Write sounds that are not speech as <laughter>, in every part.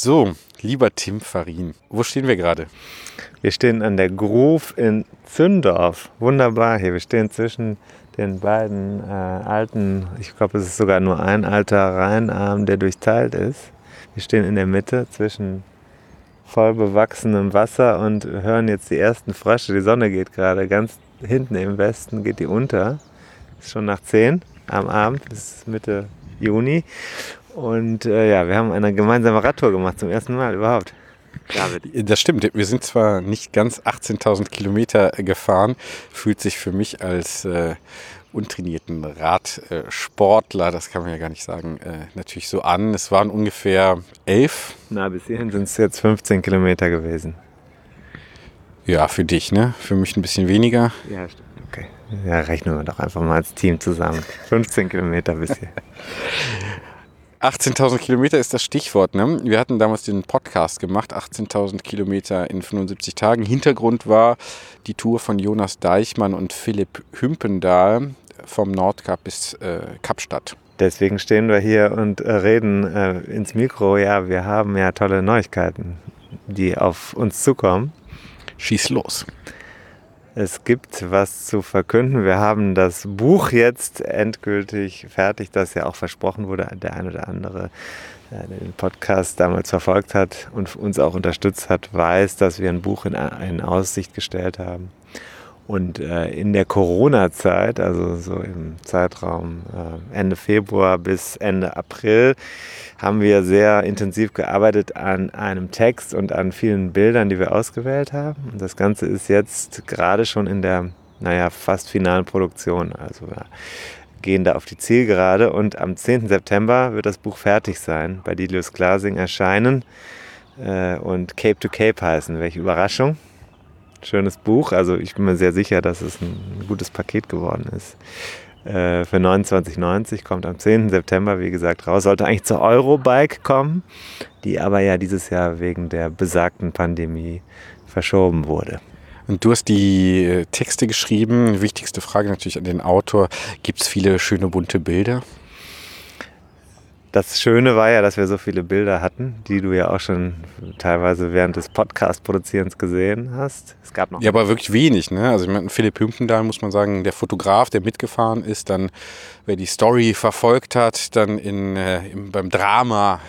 So, lieber Tim Farin, wo stehen wir gerade? Wir stehen an der Groove in Zündorf. Wunderbar hier. Wir stehen zwischen den beiden äh, alten, ich glaube, es ist sogar nur ein alter Rheinarm, der durchteilt ist. Wir stehen in der Mitte zwischen voll bewachsenem Wasser und hören jetzt die ersten Frösche. Die Sonne geht gerade ganz hinten im Westen, geht die unter. Ist schon nach 10 am Abend, bis Mitte Juni. Und äh, ja, wir haben eine gemeinsame Radtour gemacht, zum ersten Mal überhaupt. David. Das stimmt. Wir sind zwar nicht ganz 18.000 Kilometer gefahren, fühlt sich für mich als äh, untrainierten Radsportler, das kann man ja gar nicht sagen, äh, natürlich so an. Es waren ungefähr elf. Na, bis hierhin sind es jetzt 15 Kilometer gewesen. Ja, für dich, ne? Für mich ein bisschen weniger. Ja, stimmt. Okay. Ja, rechnen wir doch einfach mal als Team zusammen. 15 Kilometer bis hier. <laughs> 18.000 Kilometer ist das Stichwort. Ne? Wir hatten damals den Podcast gemacht, 18.000 Kilometer in 75 Tagen. Hintergrund war die Tour von Jonas Deichmann und Philipp Hümpendahl vom Nordkap bis äh, Kapstadt. Deswegen stehen wir hier und äh, reden äh, ins Mikro. Ja, wir haben ja tolle Neuigkeiten, die auf uns zukommen. Schieß los. Es gibt was zu verkünden. Wir haben das Buch jetzt endgültig fertig, das ja auch versprochen wurde. Der eine oder andere, der den Podcast damals verfolgt hat und uns auch unterstützt hat, weiß, dass wir ein Buch in, in Aussicht gestellt haben. Und äh, in der Corona-Zeit, also so im Zeitraum äh, Ende Februar bis Ende April, haben wir sehr intensiv gearbeitet an einem Text und an vielen Bildern, die wir ausgewählt haben. Und das Ganze ist jetzt gerade schon in der, naja, fast finalen Produktion. Also wir gehen da auf die Zielgerade und am 10. September wird das Buch fertig sein, bei Dilius Glasing erscheinen äh, und Cape to Cape heißen. Welche Überraschung! Schönes Buch. Also ich bin mir sehr sicher, dass es ein gutes Paket geworden ist. Äh, für 29,90 kommt am 10. September, wie gesagt, raus. Sollte eigentlich zur Eurobike kommen, die aber ja dieses Jahr wegen der besagten Pandemie verschoben wurde. Und du hast die äh, Texte geschrieben. Wichtigste Frage natürlich an den Autor. Gibt es viele schöne bunte Bilder? Das Schöne war ja, dass wir so viele Bilder hatten, die du ja auch schon teilweise während des Podcast-Produzierens gesehen hast. Es gab noch. Ja, aber wirklich wenig, ne? Also ich meine, Philipp Hümpendahl muss man sagen, der Fotograf, der mitgefahren ist, dann, wer die Story verfolgt hat, dann in, äh, im, beim Drama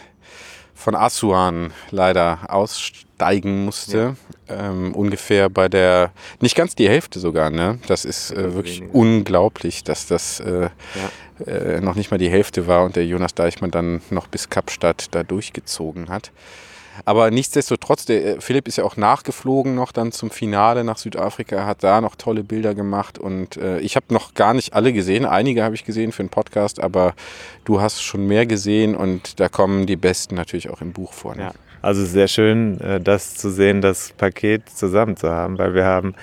von Asuan leider aussteigen musste. Ja. Ähm, ungefähr bei der, nicht ganz die Hälfte sogar, ne? Das ist äh, wirklich weniger. unglaublich, dass das äh, ja. äh, noch nicht mal die Hälfte war und der Jonas Deichmann dann noch bis Kapstadt da durchgezogen hat. Aber nichtsdestotrotz, der äh, Philipp ist ja auch nachgeflogen noch dann zum Finale nach Südafrika, hat da noch tolle Bilder gemacht und äh, ich habe noch gar nicht alle gesehen. Einige habe ich gesehen für den Podcast, aber du hast schon mehr gesehen und da kommen die besten natürlich auch im Buch vor. Ne? Ja. Also sehr schön, äh, das zu sehen, das Paket zusammen zu haben, weil wir haben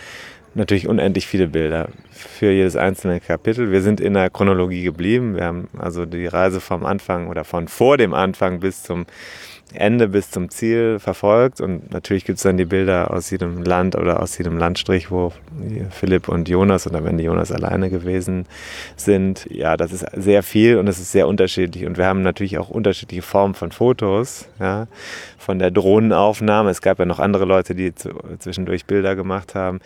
natürlich unendlich viele Bilder für jedes einzelne Kapitel. Wir sind in der Chronologie geblieben. Wir haben also die Reise vom Anfang oder von vor dem Anfang bis zum Ende bis zum Ziel verfolgt. Und natürlich gibt es dann die Bilder aus jedem Land oder aus jedem Landstrich, wo Philipp und Jonas und am Ende Jonas alleine gewesen sind. Ja, das ist sehr viel und es ist sehr unterschiedlich. Und wir haben natürlich auch unterschiedliche Formen von Fotos. Ja, von der Drohnenaufnahme. Es gab ja noch andere Leute, die zwischendurch Bilder gemacht haben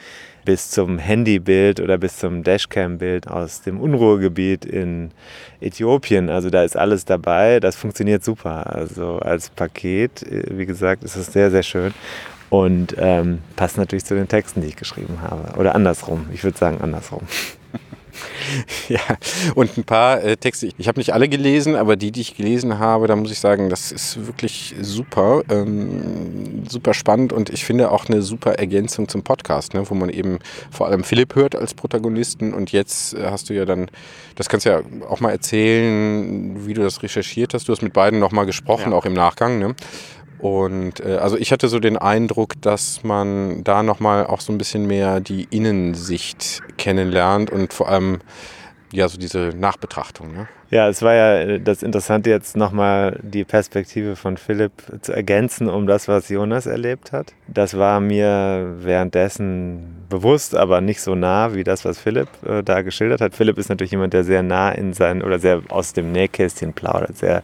bis zum Handybild oder bis zum Dashcam-Bild aus dem Unruhegebiet in Äthiopien. Also da ist alles dabei. Das funktioniert super. Also als Paket, äh, wie gesagt, ist es sehr, sehr schön. Und ähm, passt natürlich zu den Texten, die ich geschrieben habe. Oder andersrum. Ich würde sagen andersrum. <laughs> ja, und ein paar äh, Texte. Ich habe nicht alle gelesen, aber die, die ich gelesen habe, da muss ich sagen, das ist wirklich super, ähm, super spannend und ich finde auch eine super Ergänzung zum Podcast, ne, wo man eben vor allem Philipp hört als Protagonisten und jetzt äh, hast du ja dann, das kannst du ja auch mal erzählen, wie du das recherchiert hast. Du hast mit beiden nochmal gesprochen, ja. auch im Nachgang. Ne? Und äh, also ich hatte so den Eindruck, dass man da nochmal auch so ein bisschen mehr die Innensicht kennenlernt und vor allem ja, so diese Nachbetrachtung. Ne? Ja, es war ja das Interessante jetzt nochmal die Perspektive von Philipp zu ergänzen um das, was Jonas erlebt hat. Das war mir währenddessen bewusst, aber nicht so nah wie das, was Philipp äh, da geschildert hat. Philipp ist natürlich jemand, der sehr nah in seinen oder sehr aus dem Nähkästchen plaudert, sehr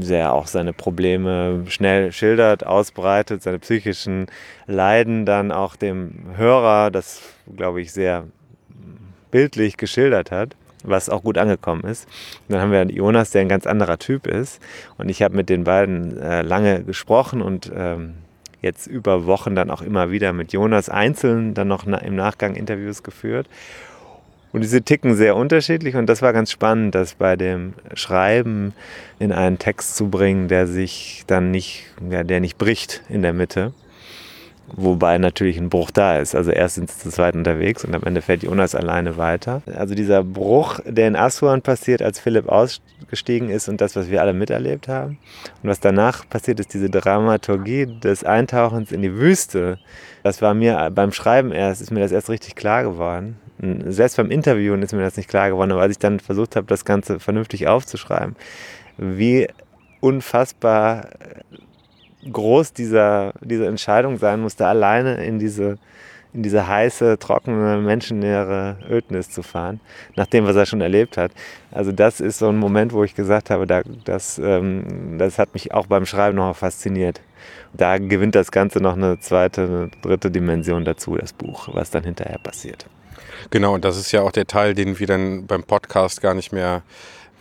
sehr auch seine Probleme schnell schildert, ausbreitet, seine psychischen Leiden dann auch dem Hörer, das glaube ich sehr bildlich geschildert hat, was auch gut angekommen ist. Und dann haben wir Jonas, der ein ganz anderer Typ ist. Und ich habe mit den beiden äh, lange gesprochen und ähm, jetzt über Wochen dann auch immer wieder mit Jonas einzeln dann noch na im Nachgang Interviews geführt. Und diese ticken sehr unterschiedlich und das war ganz spannend, das bei dem Schreiben in einen Text zu bringen, der sich dann nicht, ja, der nicht bricht in der Mitte. Wobei natürlich ein Bruch da ist. Also erst sind sie zu zweit unterwegs und am Ende fährt Jonas alleine weiter. Also dieser Bruch, der in Aswan passiert, als Philipp ausgestiegen ist und das, was wir alle miterlebt haben. Und was danach passiert ist, diese Dramaturgie des Eintauchens in die Wüste. Das war mir beim Schreiben erst, ist mir das erst richtig klar geworden. Selbst beim Interviewen ist mir das nicht klar geworden, aber als ich dann versucht habe, das Ganze vernünftig aufzuschreiben, wie unfassbar groß dieser, diese Entscheidung sein musste, alleine in diese, in diese heiße, trockene, menschennähere Ödnis zu fahren, nach dem, was er schon erlebt hat. Also das ist so ein Moment, wo ich gesagt habe, da, das, ähm, das hat mich auch beim Schreiben noch fasziniert. Da gewinnt das Ganze noch eine zweite, eine dritte Dimension dazu, das Buch, was dann hinterher passiert. Genau, und das ist ja auch der Teil, den wir dann beim Podcast gar nicht mehr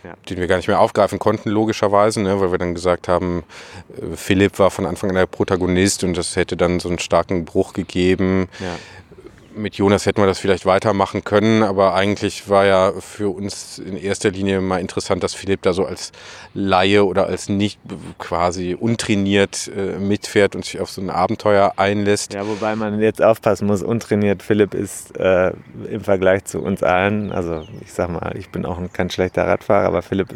ja. den wir gar nicht mehr aufgreifen konnten, logischerweise, ne, weil wir dann gesagt haben, äh, Philipp war von Anfang an der Protagonist und das hätte dann so einen starken Bruch gegeben. Ja mit Jonas hätten wir das vielleicht weitermachen können, aber eigentlich war ja für uns in erster Linie mal interessant, dass Philipp da so als Laie oder als nicht quasi untrainiert äh, mitfährt und sich auf so ein Abenteuer einlässt. Ja, wobei man jetzt aufpassen muss, untrainiert Philipp ist äh, im Vergleich zu uns allen, also ich sag mal, ich bin auch kein schlechter Radfahrer, aber Philipp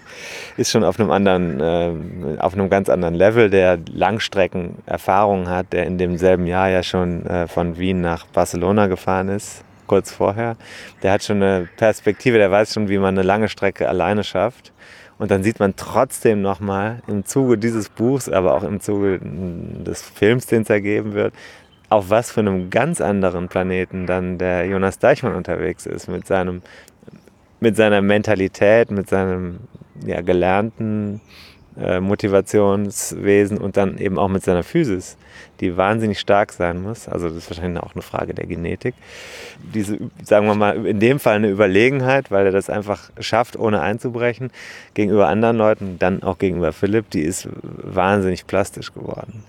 ist schon auf einem anderen, äh, auf einem ganz anderen Level, der Langstreckenerfahrung hat, der in demselben Jahr ja schon äh, von Wien nach Barcelona gefahren gefahren ist, kurz vorher, der hat schon eine Perspektive, der weiß schon, wie man eine lange Strecke alleine schafft. Und dann sieht man trotzdem nochmal im Zuge dieses Buchs, aber auch im Zuge des Films, den es ergeben wird, auf was für einem ganz anderen Planeten dann der Jonas Deichmann unterwegs ist, mit, seinem, mit seiner Mentalität, mit seinem ja, gelernten äh, Motivationswesen und dann eben auch mit seiner Physis, die wahnsinnig stark sein muss. Also das ist wahrscheinlich auch eine Frage der Genetik. Diese, sagen wir mal, in dem Fall eine Überlegenheit, weil er das einfach schafft, ohne einzubrechen, gegenüber anderen Leuten, dann auch gegenüber Philipp, die ist wahnsinnig plastisch geworden.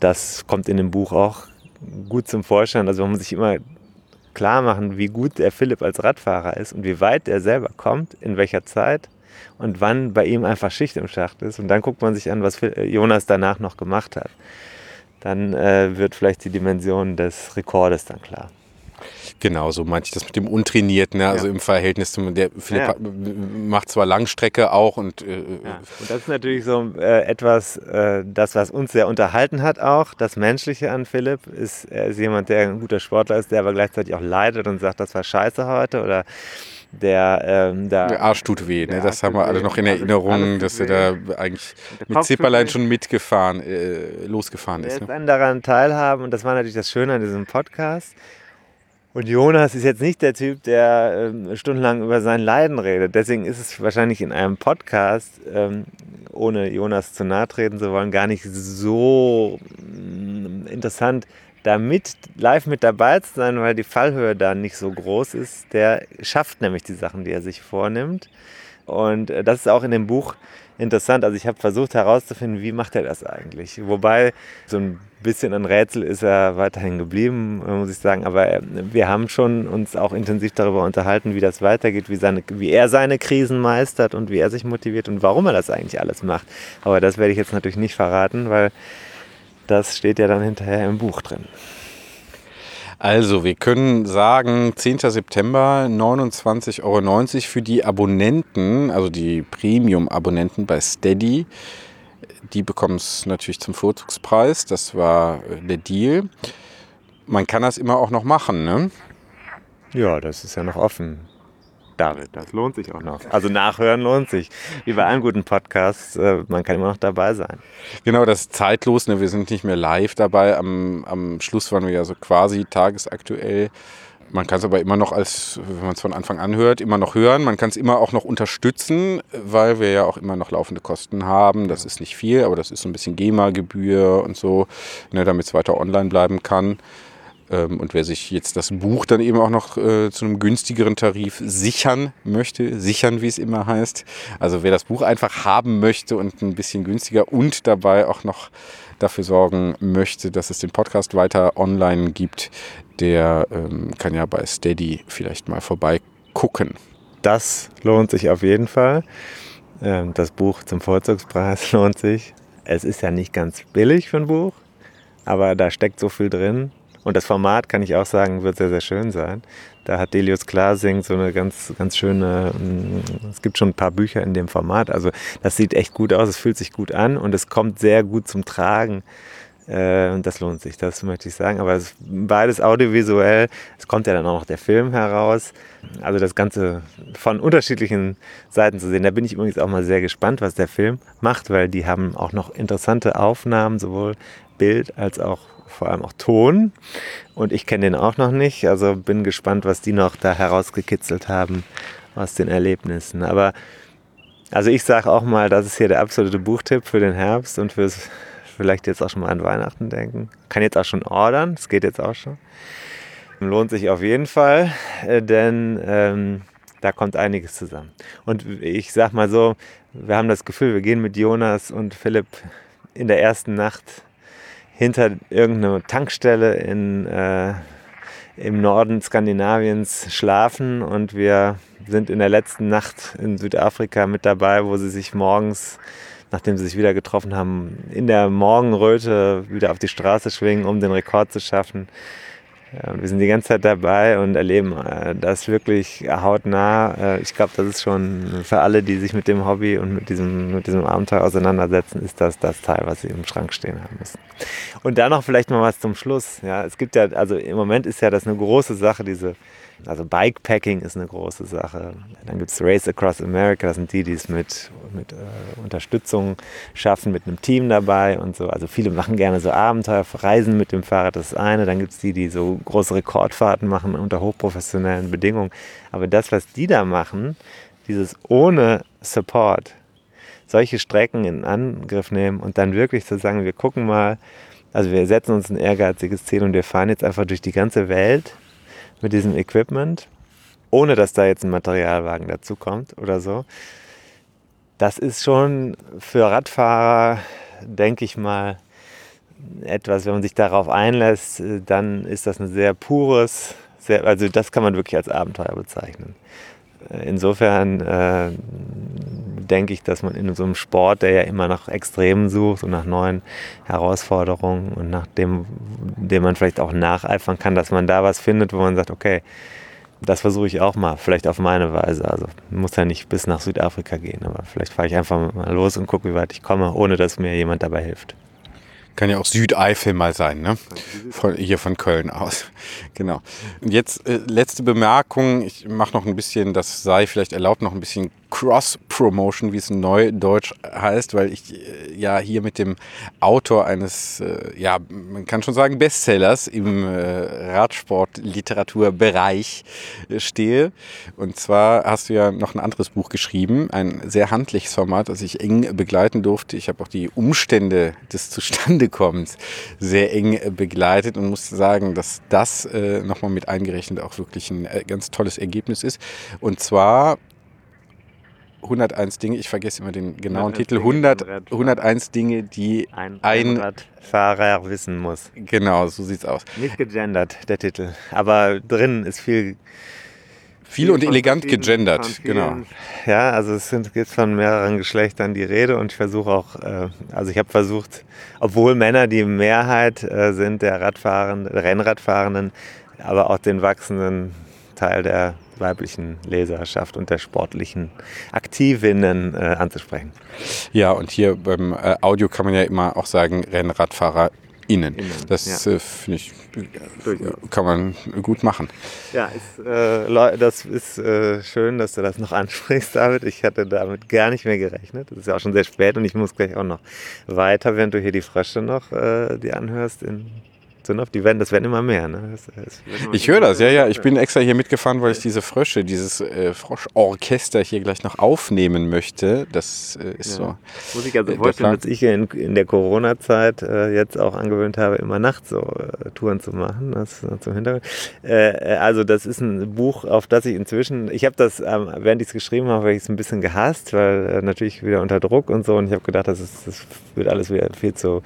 Das kommt in dem Buch auch gut zum Vorschein. Also man muss sich immer klar machen, wie gut der Philipp als Radfahrer ist und wie weit er selber kommt, in welcher Zeit und wann bei ihm einfach Schicht im Schacht ist. Und dann guckt man sich an, was Jonas danach noch gemacht hat. Dann äh, wird vielleicht die Dimension des Rekordes dann klar. Genau, so meinte ich das mit dem Untrainierten, ne? also ja. im Verhältnis zum, der Philipp ja. macht zwar Langstrecke auch und. Äh, ja. Und das ist natürlich so äh, etwas, äh, das, was uns sehr unterhalten hat auch. Das Menschliche an Philipp ist, er ist jemand, der ein guter Sportler ist, der aber gleichzeitig auch leidet und sagt, das war scheiße heute oder der, ähm, der, der Arsch tut weh, ne? das haben wir alle noch in Erinnerung, dass er da eigentlich mit Zipperlein schon mitgefahren, äh, losgefahren ist. Ne? dann daran teilhaben und das war natürlich das Schöne an diesem Podcast. Und Jonas ist jetzt nicht der Typ, der ähm, stundenlang über sein Leiden redet. Deswegen ist es wahrscheinlich in einem Podcast, ähm, ohne Jonas zu nahe treten zu wollen, gar nicht so mm, interessant, da mit, live mit dabei zu sein, weil die Fallhöhe da nicht so groß ist. Der schafft nämlich die Sachen, die er sich vornimmt. Und äh, das ist auch in dem Buch interessant. Also ich habe versucht herauszufinden, wie macht er das eigentlich. Wobei so ein bisschen ein Rätsel ist er weiterhin geblieben, muss ich sagen. Aber äh, wir haben schon uns auch intensiv darüber unterhalten, wie das weitergeht, wie, seine, wie er seine Krisen meistert und wie er sich motiviert und warum er das eigentlich alles macht. Aber das werde ich jetzt natürlich nicht verraten, weil das steht ja dann hinterher im Buch drin. Also, wir können sagen, 10. September 29,90 Euro für die Abonnenten, also die Premium-Abonnenten bei Steady. Die bekommen es natürlich zum Vorzugspreis. Das war äh, der Deal. Man kann das immer auch noch machen, ne? Ja, das ist ja noch offen. David, das lohnt sich auch noch. Also nachhören lohnt sich. Wie bei allen guten Podcasts, äh, man kann immer noch dabei sein. Genau, das ist zeitlos. Ne? Wir sind nicht mehr live dabei. Am, am Schluss waren wir ja so quasi tagesaktuell. Man kann es aber immer noch als, wenn man es von Anfang an hört, immer noch hören. Man kann es immer auch noch unterstützen, weil wir ja auch immer noch laufende Kosten haben. Das ist nicht viel, aber das ist so ein bisschen GEMA-Gebühr und so, ne, damit es weiter online bleiben kann. Ähm, und wer sich jetzt das Buch dann eben auch noch äh, zu einem günstigeren Tarif sichern möchte, sichern, wie es immer heißt. Also wer das Buch einfach haben möchte und ein bisschen günstiger und dabei auch noch dafür sorgen möchte, dass es den Podcast weiter online gibt, der ähm, kann ja bei Steady vielleicht mal vorbeigucken. Das lohnt sich auf jeden Fall. Ähm, das Buch zum Vorzugspreis <laughs> lohnt sich. Es ist ja nicht ganz billig für ein Buch, aber da steckt so viel drin. Und das Format, kann ich auch sagen, wird sehr, sehr schön sein. Da hat Delius Klasing so eine ganz, ganz schöne, mm, es gibt schon ein paar Bücher in dem Format. Also das sieht echt gut aus, es fühlt sich gut an und es kommt sehr gut zum Tragen. Äh, und das lohnt sich, das möchte ich sagen. Aber es, beides audiovisuell. Es kommt ja dann auch noch der Film heraus. Also das Ganze von unterschiedlichen Seiten zu sehen. Da bin ich übrigens auch mal sehr gespannt, was der Film macht, weil die haben auch noch interessante Aufnahmen, sowohl Bild als auch vor allem auch Ton. Und ich kenne den auch noch nicht. Also bin gespannt, was die noch da herausgekitzelt haben aus den Erlebnissen. Aber also ich sage auch mal, das ist hier der absolute Buchtipp für den Herbst und fürs vielleicht jetzt auch schon mal an Weihnachten denken. Kann jetzt auch schon ordern, es geht jetzt auch schon. Lohnt sich auf jeden Fall, äh, denn ähm, da kommt einiges zusammen. Und ich sag mal so, wir haben das Gefühl, wir gehen mit Jonas und Philipp in der ersten Nacht hinter irgendeiner Tankstelle in, äh, im Norden Skandinaviens schlafen und wir sind in der letzten Nacht in Südafrika mit dabei, wo sie sich morgens, nachdem sie sich wieder getroffen haben, in der Morgenröte wieder auf die Straße schwingen, um den Rekord zu schaffen. Ja, wir sind die ganze Zeit dabei und erleben äh, das wirklich hautnah. Äh, ich glaube, das ist schon für alle, die sich mit dem Hobby und mit diesem, mit diesem Abenteuer auseinandersetzen, ist das das Teil, was sie im Schrank stehen haben müssen. Und dann noch vielleicht mal was zum Schluss. Ja, es gibt ja, also im Moment ist ja das eine große Sache, diese also Bikepacking ist eine große Sache. Dann gibt es Race Across America, das sind die, die es mit, mit äh, Unterstützung schaffen, mit einem Team dabei und so. Also viele machen gerne so Abenteuer, reisen mit dem Fahrrad, das ist eine. Dann gibt es die, die so große Rekordfahrten machen unter hochprofessionellen Bedingungen. Aber das, was die da machen, dieses ohne Support, solche Strecken in Angriff nehmen und dann wirklich zu sagen, wir gucken mal, also wir setzen uns ein ehrgeiziges Ziel und wir fahren jetzt einfach durch die ganze Welt mit diesem Equipment, ohne dass da jetzt ein Materialwagen dazukommt oder so. Das ist schon für Radfahrer, denke ich mal, etwas, wenn man sich darauf einlässt, dann ist das ein sehr pures, sehr, also das kann man wirklich als Abenteuer bezeichnen. Insofern äh, denke ich, dass man in so einem Sport, der ja immer nach Extremen sucht und nach neuen Herausforderungen und nach dem, dem man vielleicht auch nacheifern kann, dass man da was findet, wo man sagt, okay, das versuche ich auch mal, vielleicht auf meine Weise. Also muss ja nicht bis nach Südafrika gehen, aber vielleicht fahre ich einfach mal los und gucke, wie weit ich komme, ohne dass mir jemand dabei hilft. Kann ja auch Südeifel mal sein, ne? Von, hier von Köln aus. <laughs> Genau. Und jetzt äh, letzte Bemerkung. Ich mache noch ein bisschen, das sei vielleicht erlaubt, noch ein bisschen Cross-Promotion, wie es neudeutsch heißt, weil ich äh, ja hier mit dem Autor eines, äh, ja, man kann schon sagen, Bestsellers im äh, Radsport-Literaturbereich stehe. Und zwar hast du ja noch ein anderes Buch geschrieben, ein sehr handliches Format, das ich eng begleiten durfte. Ich habe auch die Umstände des Zustandekommens sehr eng begleitet und muss sagen, dass das nochmal mit eingerechnet auch wirklich ein ganz tolles Ergebnis ist. Und zwar 101 Dinge, ich vergesse immer den genauen Titel, 100, 101 Dinge, die ein, ein Radfahrer wissen muss. Genau, so sieht's aus. Nicht gegendert, der Titel. Aber drin ist viel. Viel und elegant gegendert, genau. Ja, also es sind jetzt von mehreren Geschlechtern die Rede und ich versuche auch, äh, also ich habe versucht, obwohl Männer die Mehrheit äh, sind der Radfahrenden, Rennradfahrenden, aber auch den wachsenden Teil der weiblichen Leserschaft und der sportlichen Aktivinnen äh, anzusprechen. Ja, und hier beim äh, Audio kann man ja immer auch sagen, RennradfahrerInnen. Innen. Das ja. äh, finde ich, kann man gut machen. Ja, ist, äh, das ist äh, schön, dass du das noch ansprichst, <laughs> David. Ich hatte damit gar nicht mehr gerechnet. Es ist ja auch schon sehr spät und ich muss gleich auch noch weiter, während du hier die Frösche noch äh, die anhörst in Zündorf, die werden, das werden immer mehr. Ne? Das, das ich höre das, ja, ja. Ich bin extra hier mitgefahren, weil ich diese Frösche, dieses äh, Froschorchester hier gleich noch aufnehmen möchte. Das äh, ist ja. so. Muss ich also vorstellen, dass ich in, in der Corona-Zeit äh, jetzt auch angewöhnt habe, immer nachts so äh, Touren zu machen. Das zum Hintergrund. Äh, äh, also das ist ein Buch, auf das ich inzwischen, ich habe das, ähm, während ich es geschrieben habe, habe ich es ein bisschen gehasst, weil natürlich wieder unter Druck und so. Und ich habe gedacht, das, ist, das wird alles wieder viel zu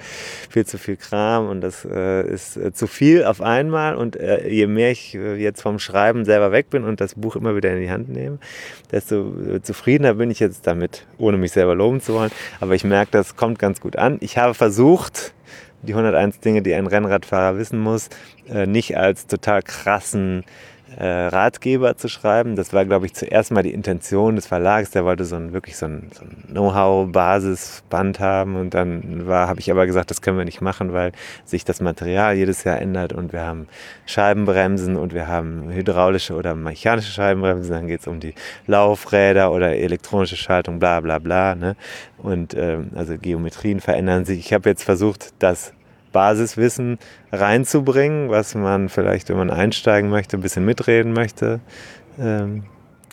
viel, zu viel Kram und das ist ist äh, zu viel auf einmal und äh, je mehr ich äh, jetzt vom Schreiben selber weg bin und das Buch immer wieder in die Hand nehme, desto zufriedener bin ich jetzt damit, ohne mich selber loben zu wollen. Aber ich merke, das kommt ganz gut an. Ich habe versucht, die 101 Dinge, die ein Rennradfahrer wissen muss, nicht als total krassen äh, Ratgeber zu schreiben. Das war, glaube ich, zuerst mal die Intention des Verlags. Der wollte so ein, wirklich so ein, so ein Know-how-Basisband haben. Und dann habe ich aber gesagt, das können wir nicht machen, weil sich das Material jedes Jahr ändert und wir haben Scheibenbremsen und wir haben hydraulische oder mechanische Scheibenbremsen. Dann geht es um die Laufräder oder elektronische Schaltung, bla bla bla. Ne? Und ähm, also Geometrien verändern sich. Ich habe jetzt versucht, das Basiswissen reinzubringen, was man vielleicht, wenn man einsteigen möchte, ein bisschen mitreden möchte, ähm,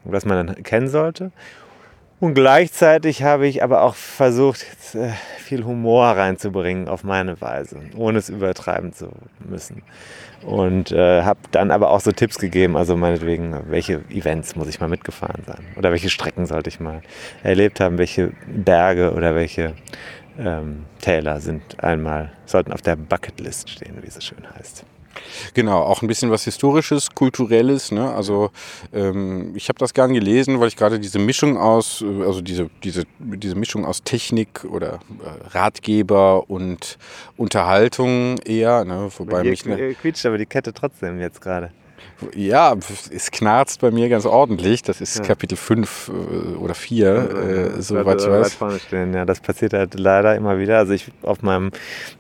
was man dann kennen sollte. Und gleichzeitig habe ich aber auch versucht, äh, viel Humor reinzubringen auf meine Weise, ohne es übertreiben zu müssen. Und äh, habe dann aber auch so Tipps gegeben, also meinetwegen, welche Events muss ich mal mitgefahren sein oder welche Strecken sollte ich mal erlebt haben, welche Berge oder welche ähm, Täler sind einmal, sollten auf der Bucketlist stehen, wie es so schön heißt. Genau, auch ein bisschen was Historisches, Kulturelles. Ne? Also ähm, ich habe das gern gelesen, weil ich gerade diese Mischung aus, äh, also diese, diese, diese Mischung aus Technik oder äh, Ratgeber und Unterhaltung eher, ne? wobei mich... Ne, quietscht aber die Kette trotzdem jetzt gerade. Ja, es knarzt bei mir ganz ordentlich. Das ist ja. Kapitel 5 äh, oder 4, äh, soweit ich weiß. Vorne stehen. Ja, das passiert halt leider immer wieder. Also ich auf meinem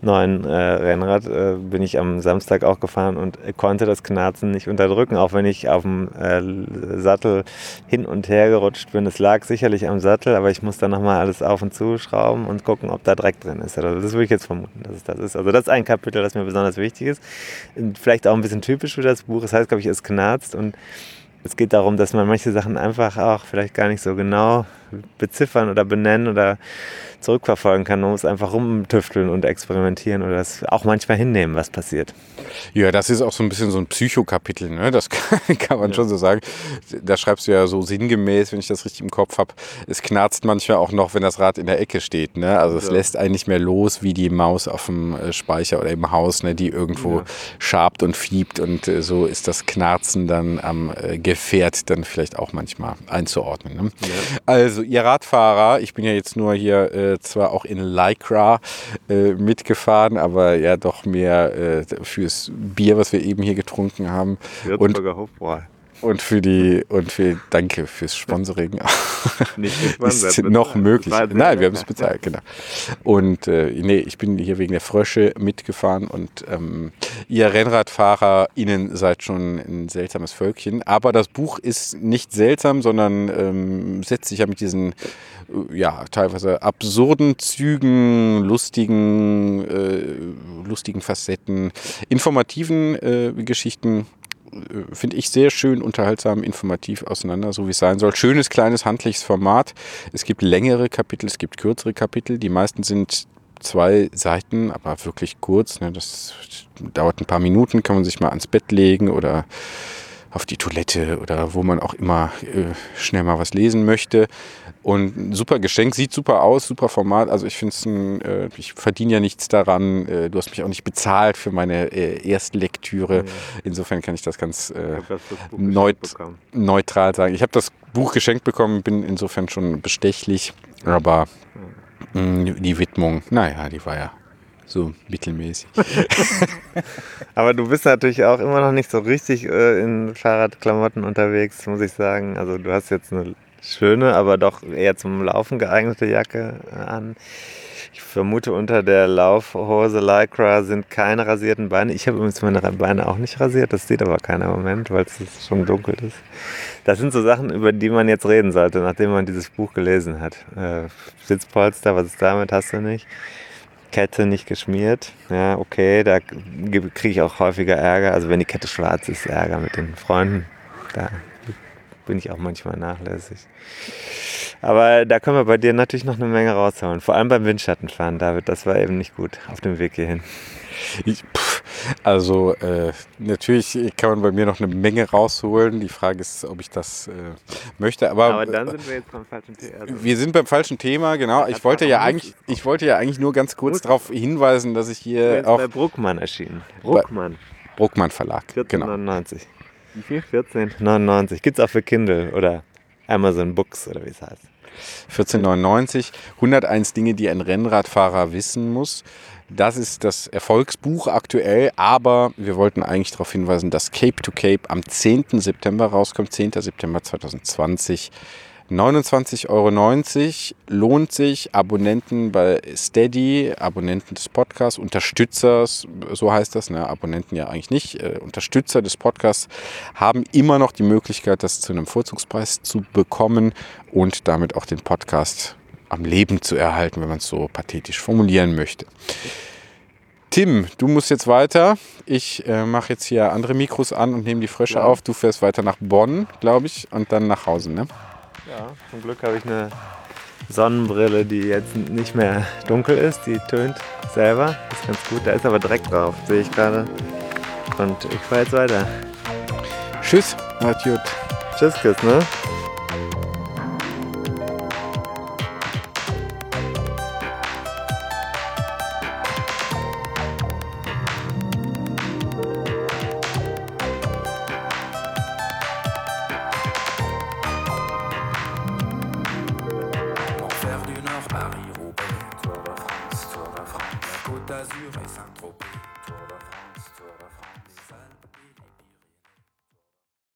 neuen äh, Rennrad äh, bin ich am Samstag auch gefahren und konnte das Knarzen nicht unterdrücken, auch wenn ich auf dem äh, Sattel hin und her gerutscht bin. Es lag sicherlich am Sattel, aber ich muss dann nochmal alles auf und zu schrauben und gucken, ob da Dreck drin ist. Also das würde ich jetzt vermuten, dass es das ist. Also das ist ein Kapitel, das mir besonders wichtig ist. Vielleicht auch ein bisschen typisch für das Buch. Das heißt, glaube ich, es knarzt. Und es geht darum, dass man manche Sachen einfach auch vielleicht gar nicht so genau beziffern oder benennen oder zurückverfolgen kann. Man muss einfach rumtüfteln und experimentieren oder das auch manchmal hinnehmen, was passiert. Ja, das ist auch so ein bisschen so ein Psychokapitel, ne? das kann, <laughs> kann man ja. schon so sagen. Da schreibst du ja so sinngemäß, wenn ich das richtig im Kopf habe, es knarzt manchmal auch noch, wenn das Rad in der Ecke steht. Ne? Also es ja. lässt einen nicht mehr los wie die Maus auf dem äh, Speicher oder im Haus, ne? die irgendwo ja. schabt und fiebt und äh, so ist das Knarzen dann am äh, Gefährt dann vielleicht auch manchmal einzuordnen. Ne? Also also ihr Radfahrer, ich bin ja jetzt nur hier äh, zwar auch in Lycra äh, mitgefahren, aber ja doch mehr äh, fürs Bier, was wir eben hier getrunken haben. Und, Hofbräu. Und für die und für danke fürs Sponsoring. Nicht ist noch möglich. Nein, wir haben es bezahlt, genau. Und äh, nee, ich bin hier wegen der Frösche mitgefahren und ähm, ihr Rennradfahrer, Ihnen seid schon ein seltsames Völkchen. Aber das Buch ist nicht seltsam, sondern ähm, setzt sich ja mit diesen äh, ja teilweise absurden Zügen, lustigen, äh, lustigen Facetten, informativen äh, Geschichten finde ich, sehr schön, unterhaltsam, informativ auseinander, so wie es sein soll. Schönes, kleines, handliches Format. Es gibt längere Kapitel, es gibt kürzere Kapitel. Die meisten sind zwei Seiten, aber wirklich kurz. Ne? Das dauert ein paar Minuten, kann man sich mal ans Bett legen oder auf die Toilette oder wo man auch immer äh, schnell mal was lesen möchte. Und ein super Geschenk, sieht super aus, super Format. Also ich finde es äh, ich verdiene ja nichts daran. Äh, du hast mich auch nicht bezahlt für meine äh, Erstlektüre. Ja. Insofern kann ich das ganz äh, neut neutral sagen. Ich habe das Buch geschenkt bekommen, bin insofern schon bestechlich, aber mh, mm, die Widmung, naja, die war ja so mittelmäßig. <laughs> Aber du bist natürlich auch immer noch nicht so richtig äh, in Fahrradklamotten unterwegs, muss ich sagen. Also du hast jetzt eine schöne, aber doch eher zum Laufen geeignete Jacke äh, an. Ich vermute, unter der Laufhose Lycra sind keine rasierten Beine. Ich habe übrigens meine Beine auch nicht rasiert. Das sieht aber keiner im Moment, weil es schon dunkel ist. Das sind so Sachen, über die man jetzt reden sollte, nachdem man dieses Buch gelesen hat. Äh, Sitzpolster, was ist damit? Hast du nicht. Kette nicht geschmiert. Ja, okay, da kriege ich auch häufiger Ärger. Also wenn die Kette schwarz ist, Ärger mit den Freunden. Da bin ich auch manchmal nachlässig. Aber da können wir bei dir natürlich noch eine Menge raushauen. Vor allem beim Windschattenfahren, David. Das war eben nicht gut auf dem Weg hierhin. Ich, pff, also äh, natürlich kann man bei mir noch eine Menge rausholen. Die Frage ist, ob ich das äh, möchte. Aber, Aber dann sind wir jetzt beim falschen Thema. Also wir sind beim falschen Thema, genau. Ich wollte ja eigentlich, ich wollte ja eigentlich nur ganz kurz darauf hinweisen, dass ich hier auch bei Bruckmann erschienen. Bruckmann. Bruckmann Verlag. 1499. Genau. Wie viel? 1499. Gibt es auch für Kindle oder Amazon Books oder wie es heißt. 1499. 101 Dinge, die ein Rennradfahrer wissen muss. Das ist das Erfolgsbuch aktuell, aber wir wollten eigentlich darauf hinweisen, dass Cape to Cape am 10. September rauskommt, 10. September 2020. 29,90 Euro lohnt sich. Abonnenten bei Steady, Abonnenten des Podcasts, Unterstützers, so heißt das, ne? Abonnenten ja eigentlich nicht, äh, Unterstützer des Podcasts haben immer noch die Möglichkeit, das zu einem Vorzugspreis zu bekommen und damit auch den Podcast am Leben zu erhalten, wenn man es so pathetisch formulieren möchte. Tim, du musst jetzt weiter. Ich äh, mache jetzt hier andere Mikros an und nehme die Frösche ja. auf. Du fährst weiter nach Bonn, glaube ich, und dann nach Hause, ne? Ja, zum Glück habe ich eine Sonnenbrille, die jetzt nicht mehr dunkel ist. Die tönt selber. ist ganz gut. Da ist aber Dreck drauf, sehe ich gerade. Und ich fahre jetzt weiter. Tschüss, macht gut. Tschüss, Chris, ne?